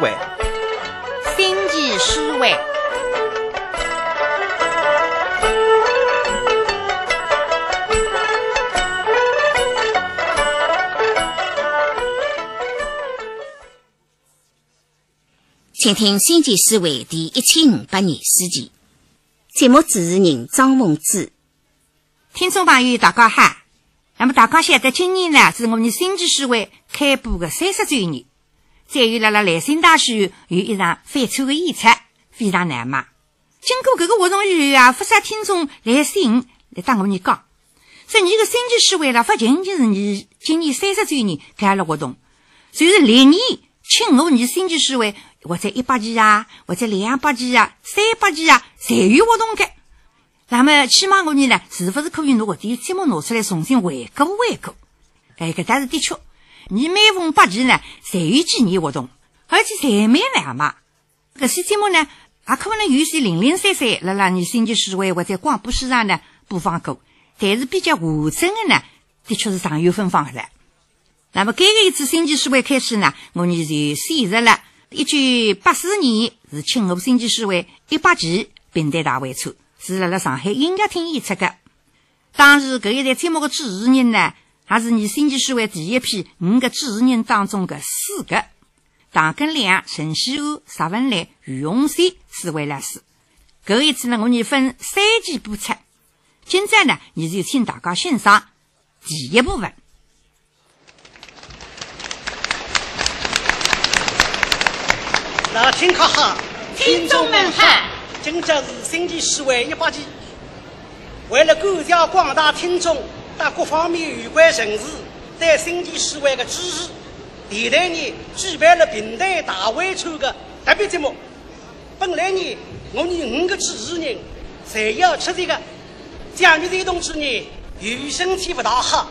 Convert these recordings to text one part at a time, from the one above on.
维，星际思维。请听《星际思维》第一千五百二十集。节目主持人张梦之，听众朋友大家好。那么大家晓得，今年呢是我们《星际思维》开播的三十周年。再有，辣辣来新大学有一场翻车的演出，非常难忘。经过这个活动以后啊，不少听众来信来当我们讲，说你个《星际思维》了，不仅仅是你今年三十周年开了活动，就是历年请我你《星际思维》。或者一百期啊，或者两百期啊，三百期啊，侪有活动的。那么，起码我呢，是不是可以拿我的节目拿出来重新回顾回顾？哎，搿倒是的确。你每逢八期呢，侪有纪念活动，而且侪蛮亮嘛。搿些节目呢，也可能有些零零散散，辣辣你星期思维或者广播史上呢播放过，但是比较完整的呢，的确是常有分放的。那么，搿个一次星期思维开始呢，我呢就选择了。一九八四年是庆贺星际思维一百期平台大会车，是辣辣上海音乐厅演出的。当时搿一台节目的主持人呢，还是你星际思维第一批五个主持人当中的四个：唐根良、陈希欧、石文来、于洪山四位老师。搿一次呢，我们分三期播出。今朝呢，你就请大家欣赏第一部分。老听可好？听众们好！今朝是星期四会一八期，为了感谢广大听众在各方面有关人士对星期四会的支持，电台呢举办了平台大会抽的特别节目。本来呢，我们五个主持人侪要出席的，蒋玉瑞同志呢，由于身体不大好，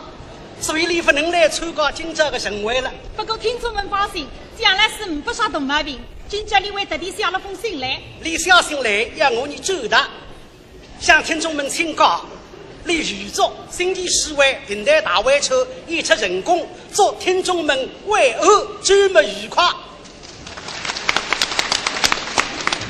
所以你不能来参加今朝的盛会了。不过听众们放心，蒋老师不生大毛病。今朝你会特地写了封信来，你写信来要我们走的，向听众们请告，你预祝星期四会平台大会车演出成功，祝听众们会后周末愉快。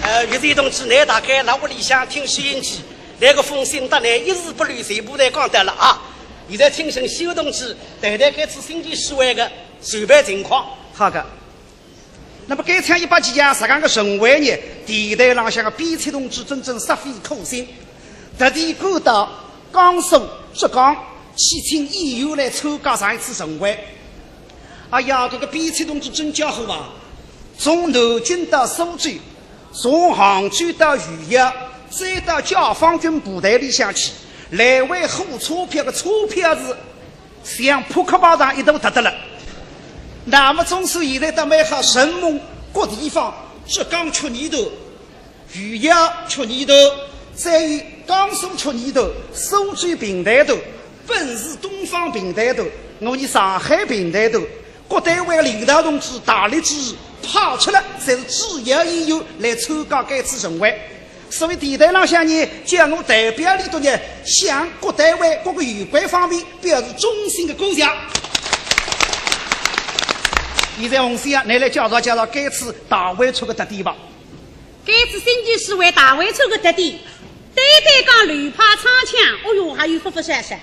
呃，岳飞同志，你大概在屋里向听收音机，那个封信得来一字不漏，全部都讲得了啊！现在听陈修同志谈谈这次星期四会的筹备情况。好的。那么，该场一百集啊，十刚个盛会呢，电台浪向个编采同志真正煞费苦心，特地赶到江苏、浙江去请演员来参加上一次盛会。哎呀，这个编采同志真家伙啊！从南京到苏州，从杭州到豫阳，再到解放军部队里向去，来回火车票的车票是像扑克牌上一度得得了。那么，总是现在到买好，神门各地方，浙江吃泥头，豫阳吃泥头，再有江苏出泥头，苏州平台头，本市东方平台头，我们上海平台头，各单位领导同志大力支持，跑出来才是主要演员来参加该次盛会。所以电台上向呢，叫我代表里头呢，向各单位各个有关方面表示衷心的感谢。现在洪先生，你来介绍介绍这次大会出的特点吧。这次星期四会大会出的特点，单单讲榴炮长枪，哦哟，还有复复杂杂，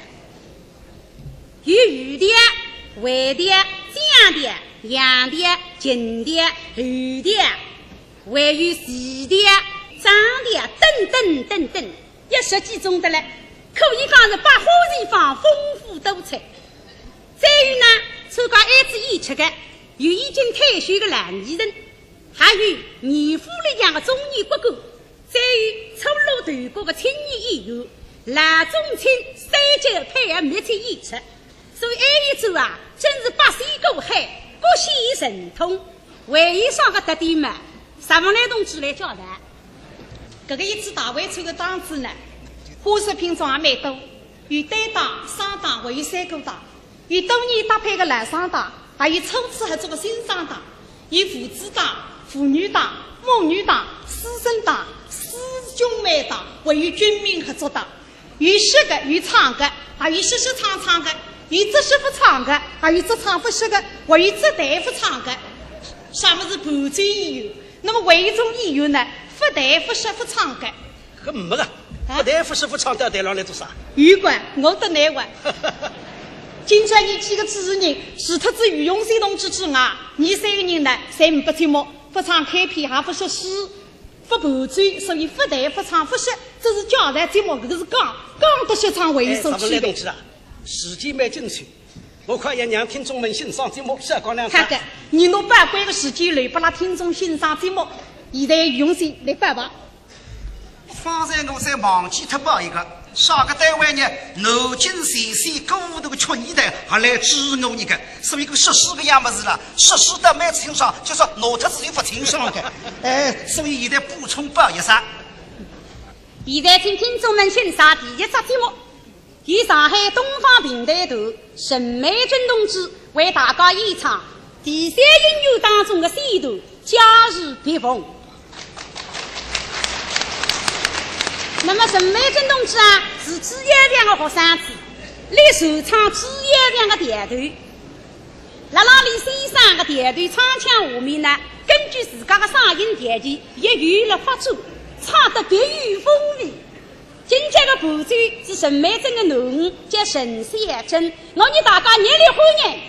有玉的、外的、江的、洋的、金的、绿的，还有细的、长的，等等等等，一十几种的嘞，可以讲是百花齐放，丰富多彩。再有呢，参加这次演出的。有已经退休的老艺人，还有年富力强的中年骨干，再有初露头角的青年演员，老中青三角配合密切演出，所以这一组啊，真是八仙过海，各显神通。会议上的特点嘛，石文来同志来交代。这个一次大会出的档次呢，花式品种也蛮多，有单档、双档，还有三个档，有多年搭配的男双档。还有初次合作的新双档，有父子档、父女档、母女档、师生档、师兄妹档，还有军民合作党，有写的，有唱的，还有写写唱唱的，有只写不唱的，还有只唱不写的，还有只台不唱的。什么是伴奏演员？那么为中医院呢？不但不食不唱的，可没个，不但不食不唱，到台上来做啥？有关我得难完。今朝你几个主持人，除脱子于永生同志之外，你三个人呢，侪不节目，不唱开篇，还不说诗，不盘醉，所以不谈不唱不歇，这是教材节目，这个是讲讲得学唱为所哎，区别。东西啊？时间蛮精彩，我快要让听众们欣赏节目，小讲两句。好的，你拿宝贵的时间来拨拉听众欣赏节目，现在用心来办吧。方才我才忘记脱报一个，上个单位呢，南京前线购物这个曲艺队还来支持我一个，所以个实施个样么子了，实施的蛮清爽，就说拿特子又不清爽的，哎，所以现在补充报一声。现在请听众们欣赏第一则节目，由上海东方平台的沈美珍同志为大家演唱第三音乐当中的 C 段《假日别逢》。那么沈美珍同志啊，是职业队的学生子，来首唱职业队的电团。辣辣里先生的电团唱腔下面呢，根据自家的嗓音条件，一语来发展，唱得别有风味。今天的伴奏是沈美珍的囡儿，叫沈小珍，我让大家热烈欢迎。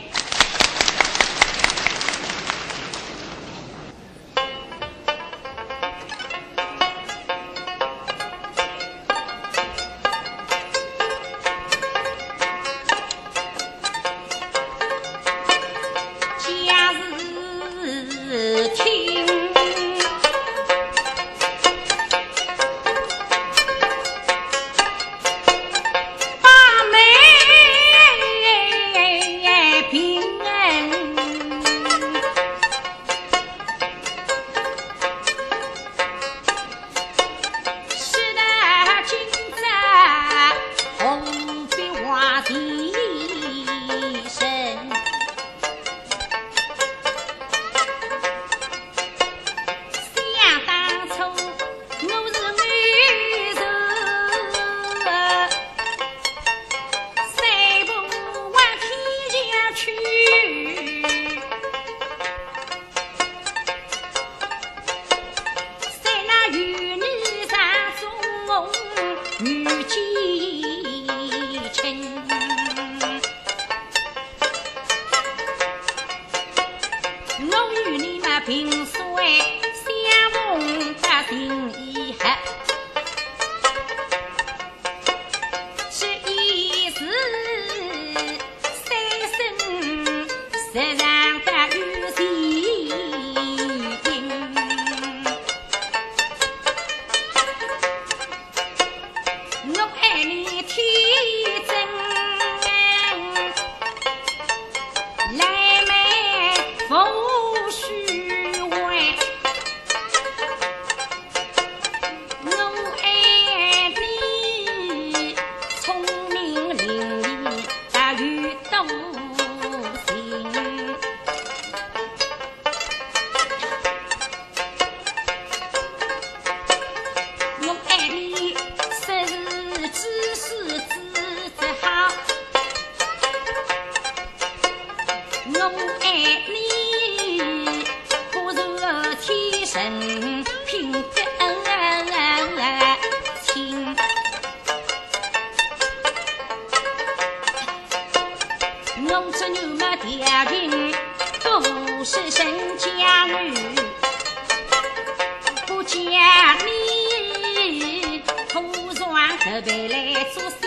人家女，不嫁你铺上头背来做相。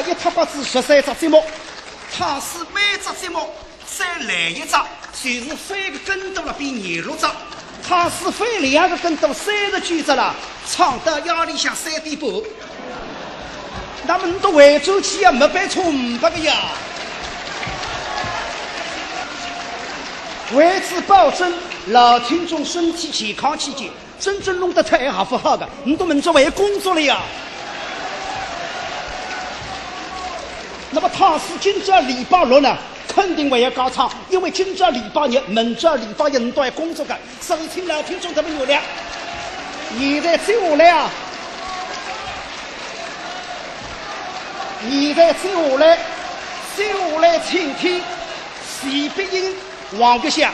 一塌八子十三只节目，他是每只节目再来一只，就是翻个跟斗了比廿六只。他是翻两个跟斗三十九只了，唱到夜里向三点半。那么你到惠州去也，没办错五百个呀。为此保证老听众身体健康期间，真正弄得太好不好的，你都门子为工作了呀。那么他是今朝礼拜六呢，肯定会要高唱，因为今朝礼拜日，明朝礼拜日，你都要工作的，所以请老听众特别原谅。现在接下来啊，现在接下来，接下来请听徐碧英、王玉祥。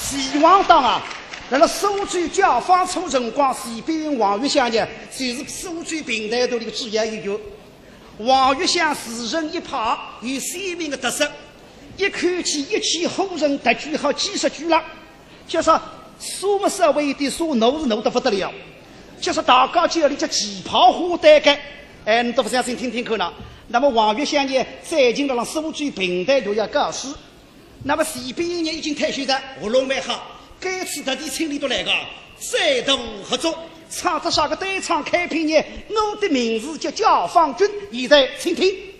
希望党啊，在了数据交发出辰光，徐碧英、王玉祥呢，就是数据平台的这个主要研究。王玉祥自人一派有鲜明的特色，一口气一气呵成，得句好几十句了。就说苏木社会的说，怒是怒得不得了。就说大家叫你叫旗袍花旦个，哎，你都不相信听听看呢。那么王玉祥呢，最近了让数据平台就要告示。那么徐碧英呢，已经退休的，喉咙蛮好，这次特地请你都来个，再度合作。唱这啥个对唱开篇呢？我的名字叫解放军，现在请听。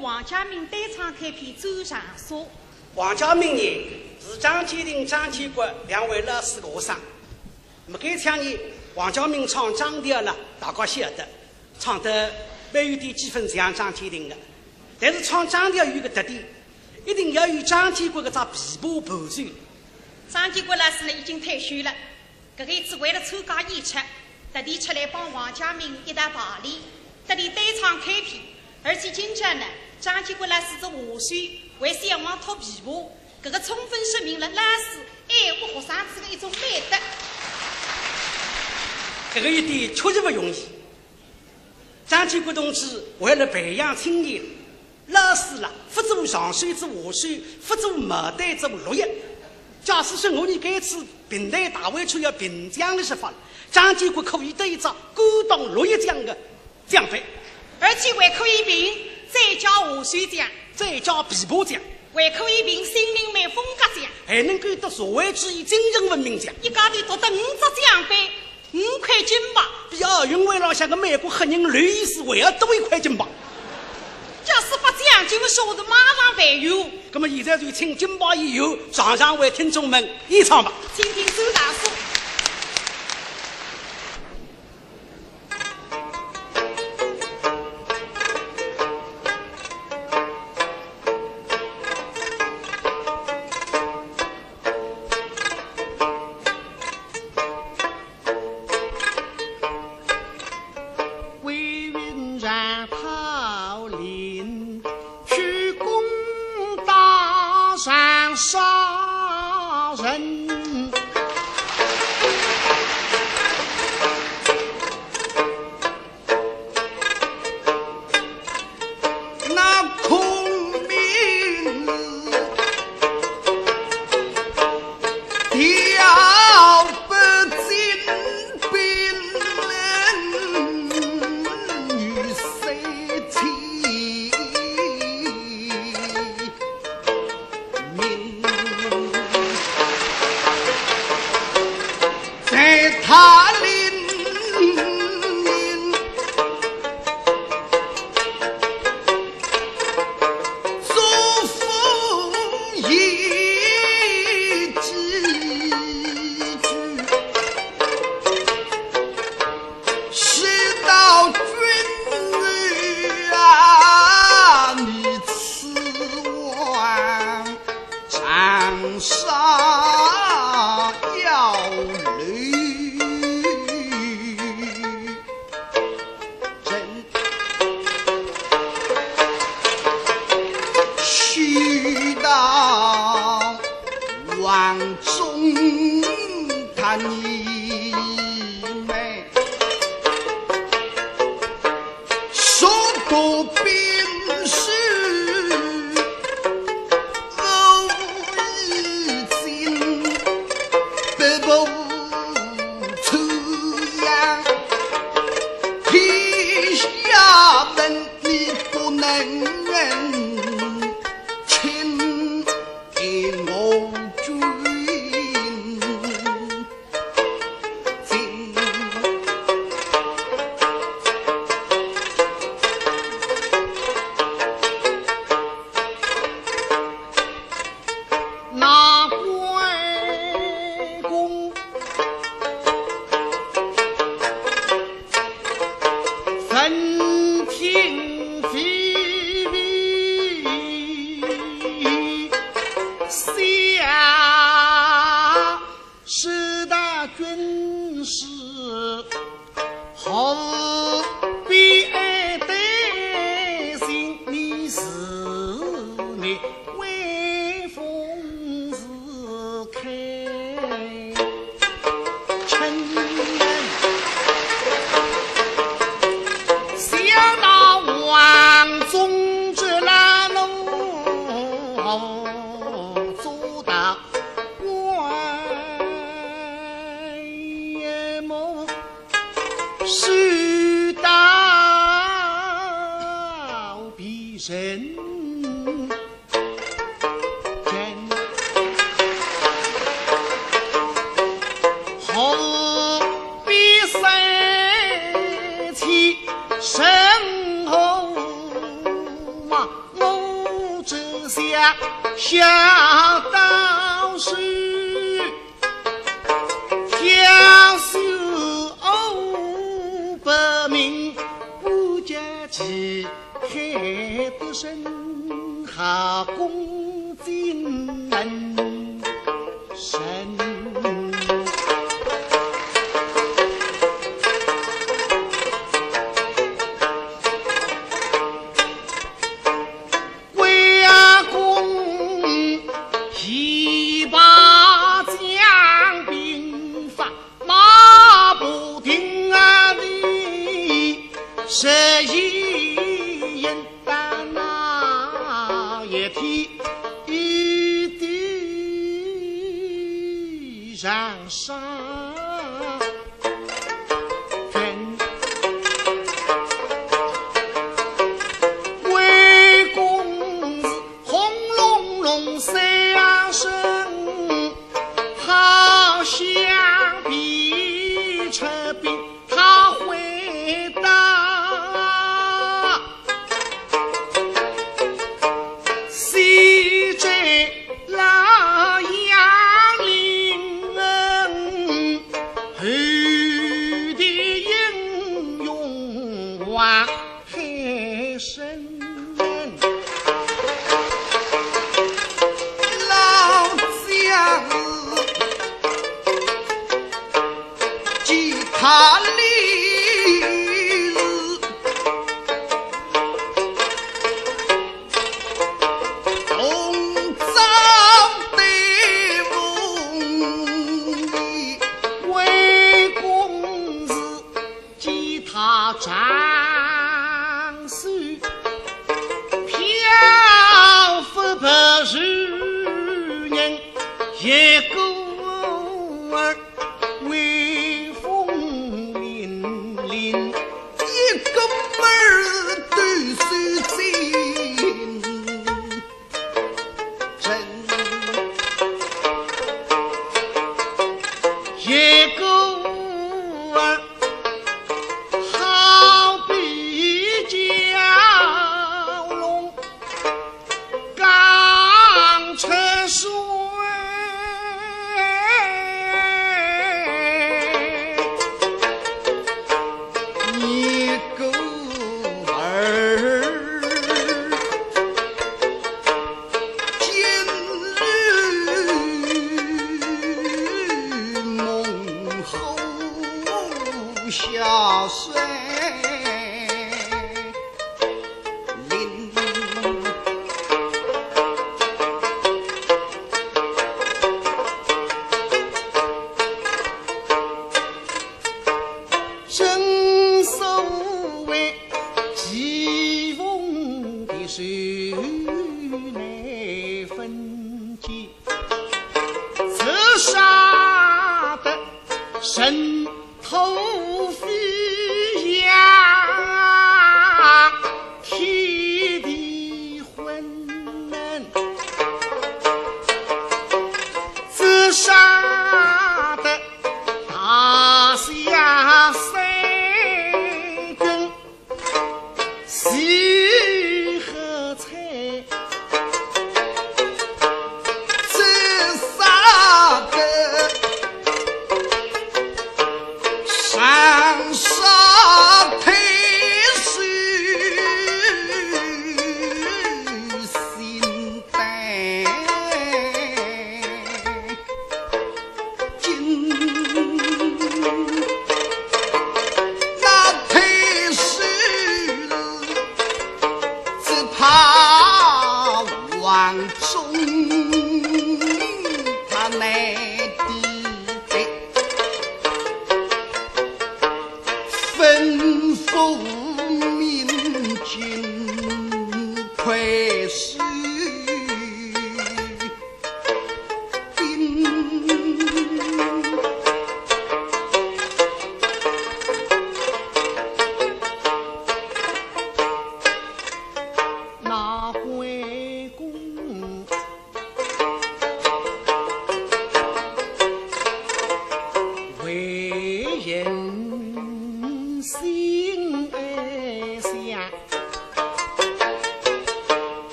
王家明对唱开篇《周长沙》。王家明呢是张继廷、张建国两位老师的学生。那么该场呢，王家明唱张调呢，大家晓得，唱得蛮有点几分像张继廷的。但是唱张调有个特点，一定要有张建国的张琵琶伴奏。张建国老师呢已经退休了，搿个一次为了参加演出，特地出来帮王家明一道排练，这里单唱开篇，而且今朝呢。张继国老师做和弦，为小王脱琵琶，这个充分说明了老师爱护学生子的一种美德。这个一点确实不容易。张继国同志为了培养青年，老师了，不做上水之和弦，不做牡丹之落叶。假使说我们这次平台大会处要评奖的说法，张建国可以得一张高档落叶奖的奖杯，而且还可以评。再加和弦奖，再加琵琶奖，还可以评新民美风格奖，还能够得社会主义精神文明奖。一家头夺得五只奖杯，五块金牌，比奥运会上像个美国黑人刘易斯还要多一块金牌。假使不奖，就说的马上还有。那么现在就请金牌以后，场上为听众们演唱吧。请听周大叔。起太子身，下宫金人。ये को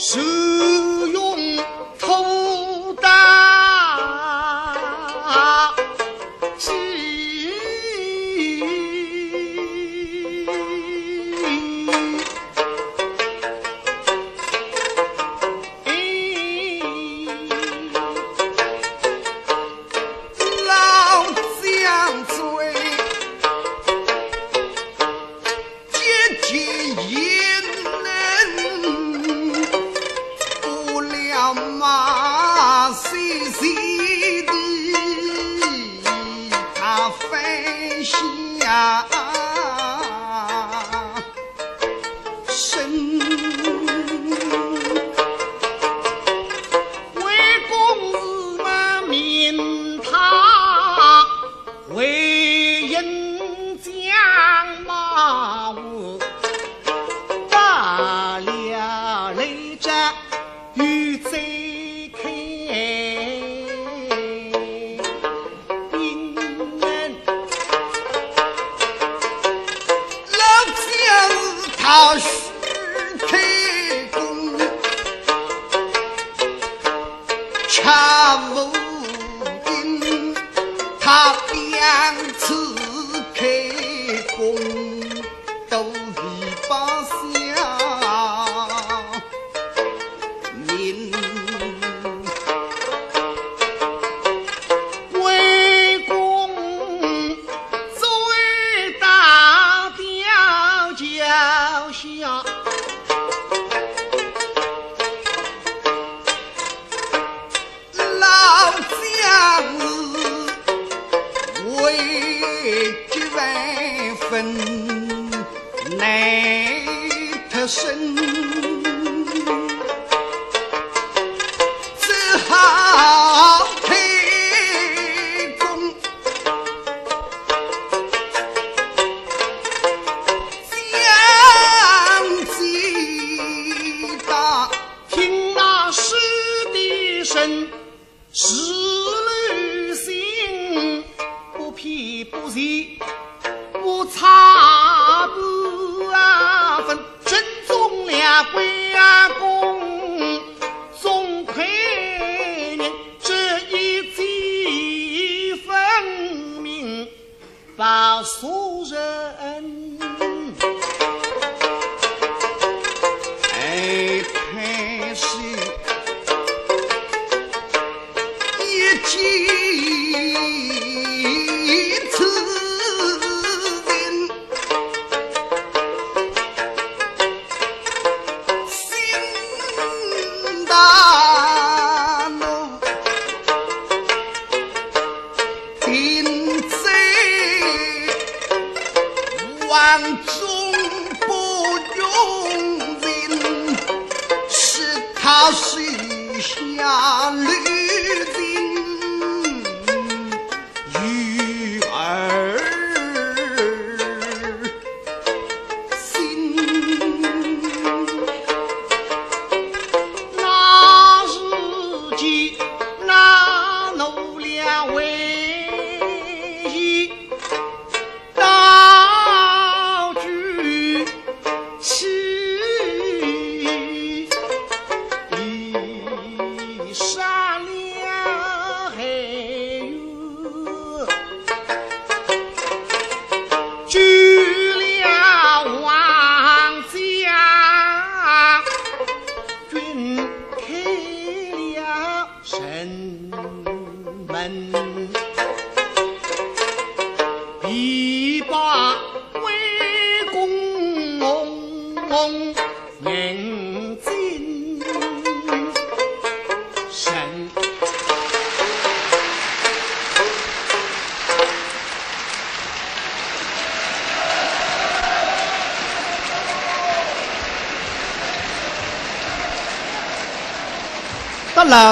是。身。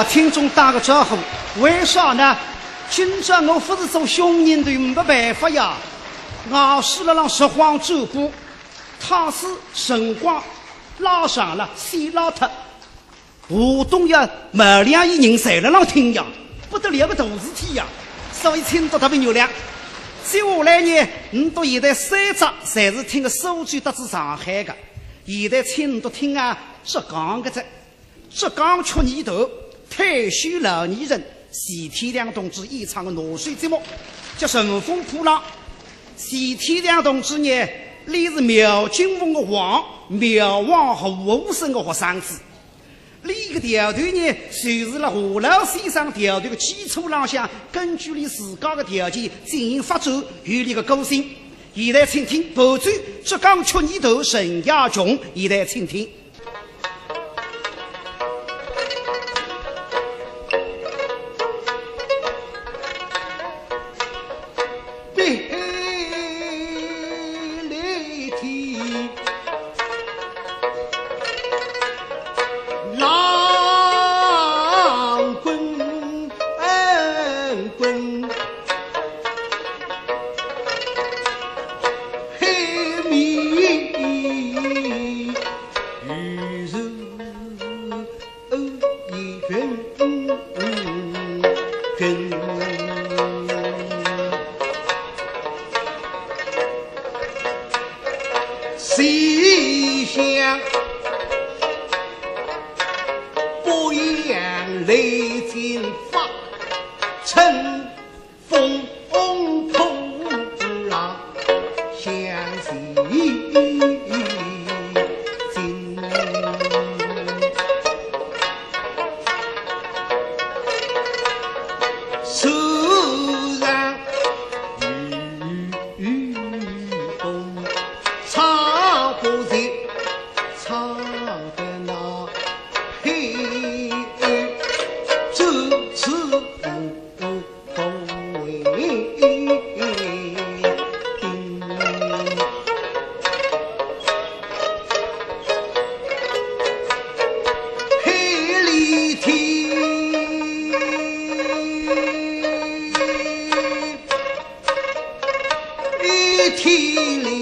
听众打个招呼，为啥呢？今朝我不是做凶人的，没办法呀。我是了让拾荒走过，他是辰光拉上了，先拉脱。互动呀，没两亿人在了让听呀，不得了个大事体呀，所以听得特别热亮。接下来呢，你到现在三只侪是听个数据得知上海的，现在请你都听啊浙江个只，浙江曲艺团退休老年人徐天亮同志演唱的纳税节目，叫《乘风破浪》。徐天亮同志呢，你是苗金凤的王，苗王和武生的学生子。这个调团呢，就是了华老先生调团的基础上向，根据你自家的条件进行发展与你的个性。现在请听伴奏浙江曲艺团陈亚琼，现在请听。地里。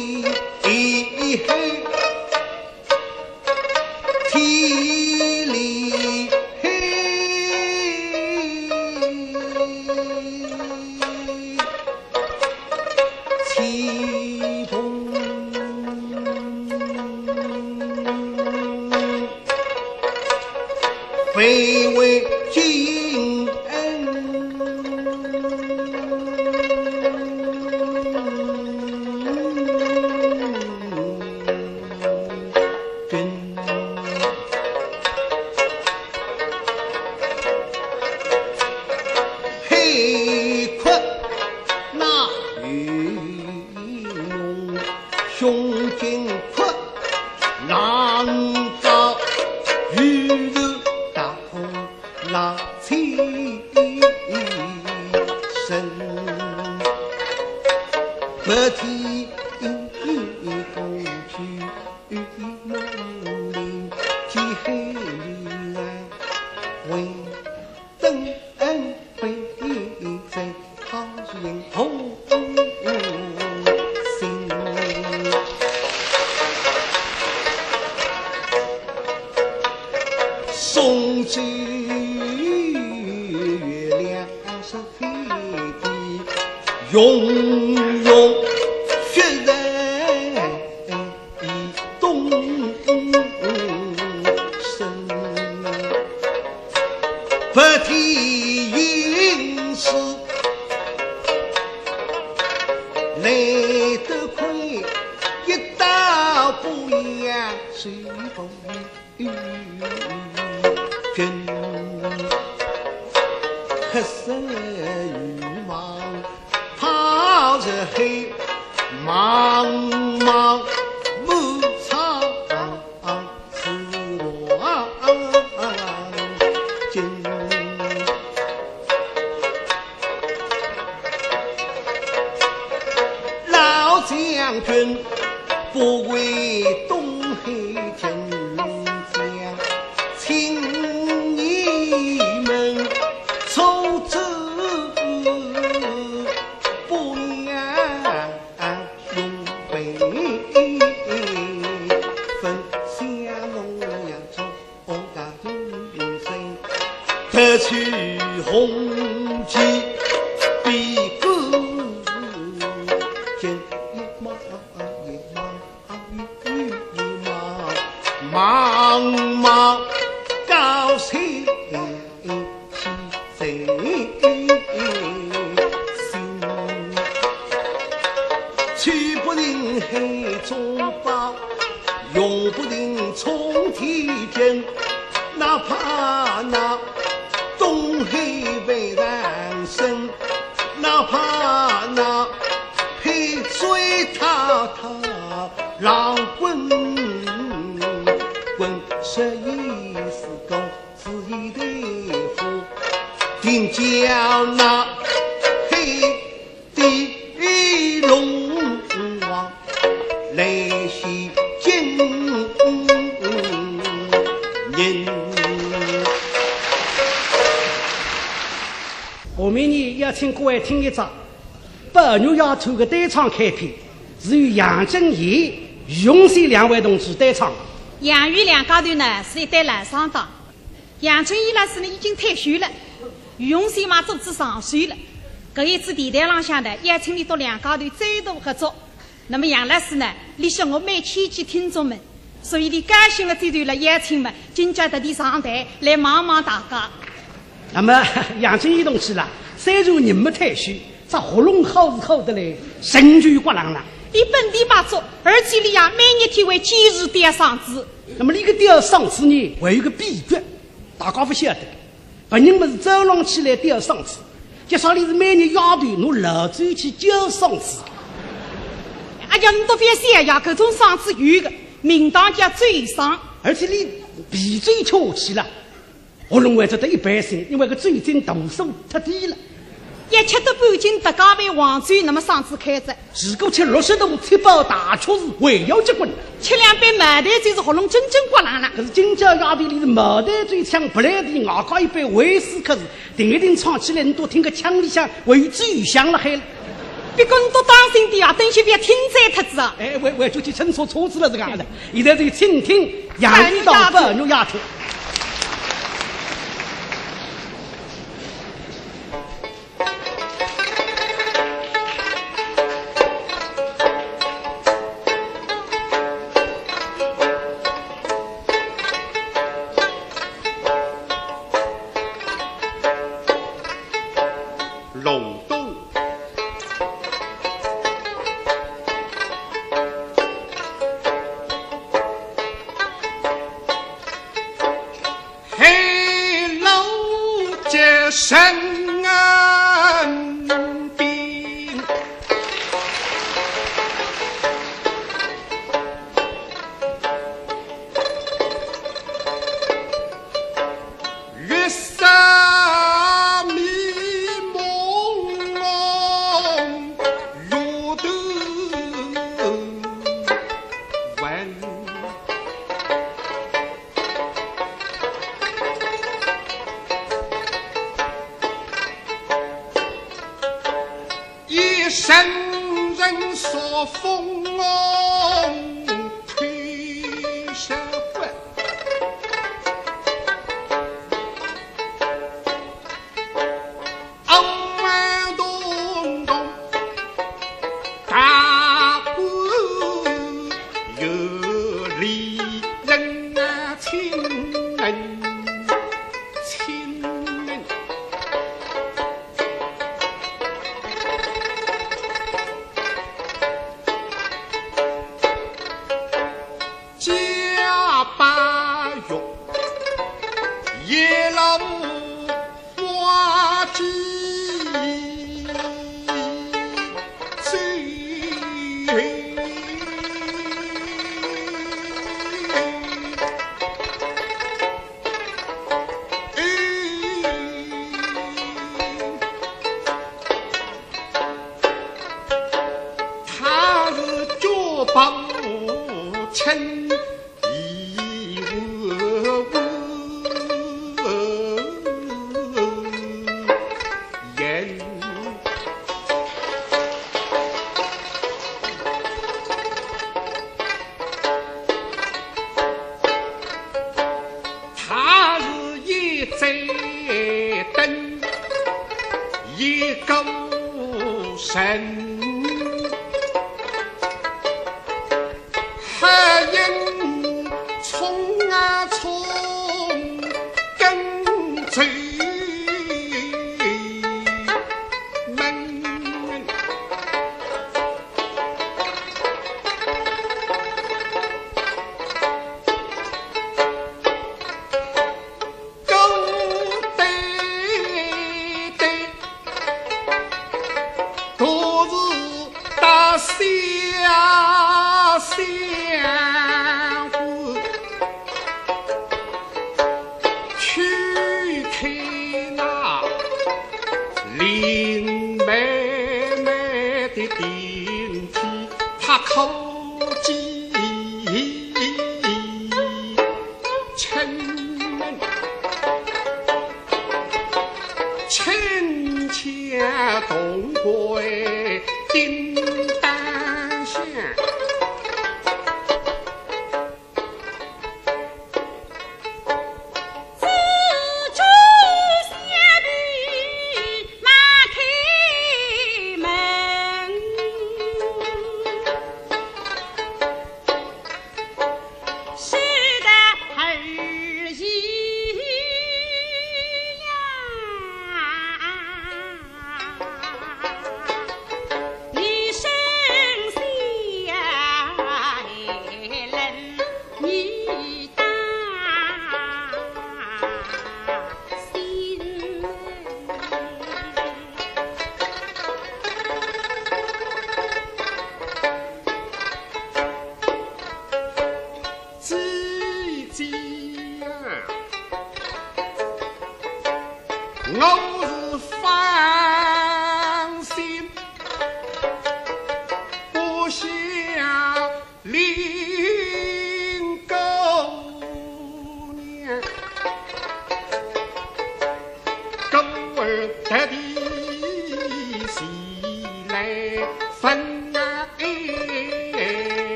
情义。人。下面呢，要请各位听一张八月丫头的单唱开篇，是由杨振业、于永新两位同志单唱。杨玉两家头呢是一对烂双档，杨振义老师呢已经退休了，于永新嘛做子上岁了。搿一次电台浪向呢邀请你到两家头再度合作，那么杨老师呢联系我每千几听众们，所以你感谢我这段了邀请嘛，今朝特地上台来望望大家。那么 杨振义同志啦，虽然人没退休，这喉咙好是好的嘞，神拳刮浪浪。你本地把做，而且你呀每日天会坚持点嗓子。那么你个吊嗓子呢，还有个秘诀，大家不晓得。本人们是走廊起来吊嗓子，就说你是每日丫头侬老走去叫嗓子。哎呀，你都别想呀，各种嗓子有的，名堂叫嘴伤，而且你闭嘴吃下去了。喉咙还只得一般声，因为个最近度数太低了。一吃到半斤特咖啡黄酒，那么嗓子开着。如果吃六十度七包大曲子，还要结棍。吃两杯茅台就是喉咙真正刮烂了。可是今朝丫头里是茅台最强，不来的外加一杯威士可是，定一定唱起来，你都听个腔里向为最响了海。别个你都当心点啊，等些别听在特子啊。哎，我我就去乘错车子了，这个样子。现在是听听杨玉到八女丫头。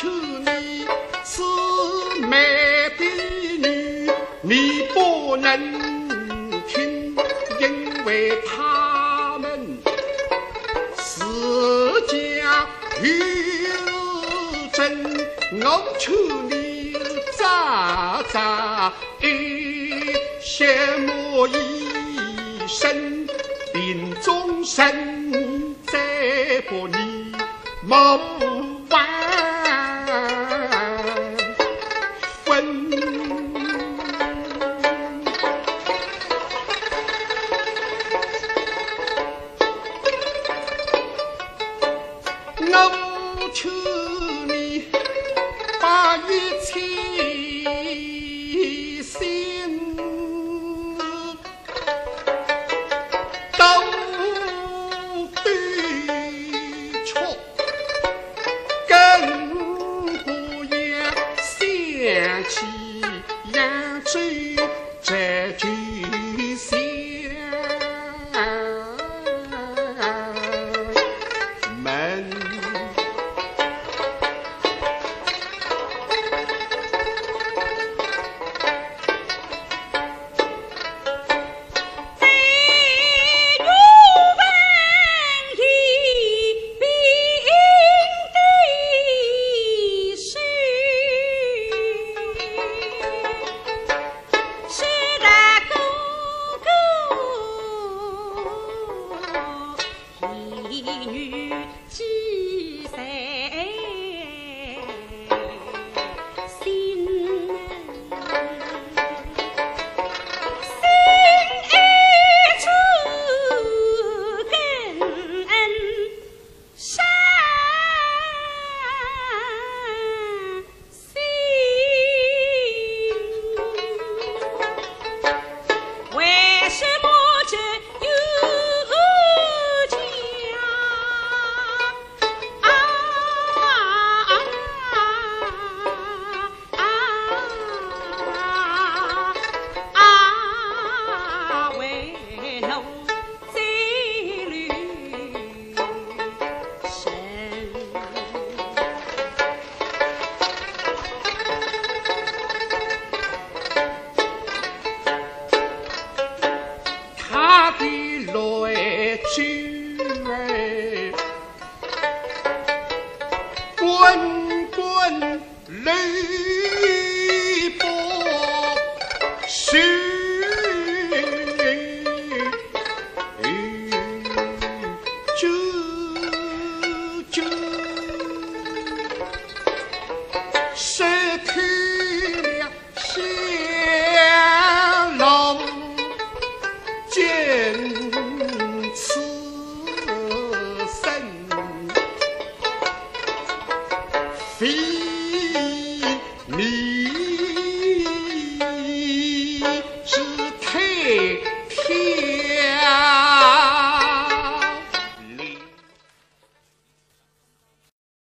求你师妹的女，你不能听，因为他们，是假有真，我求你咋咋。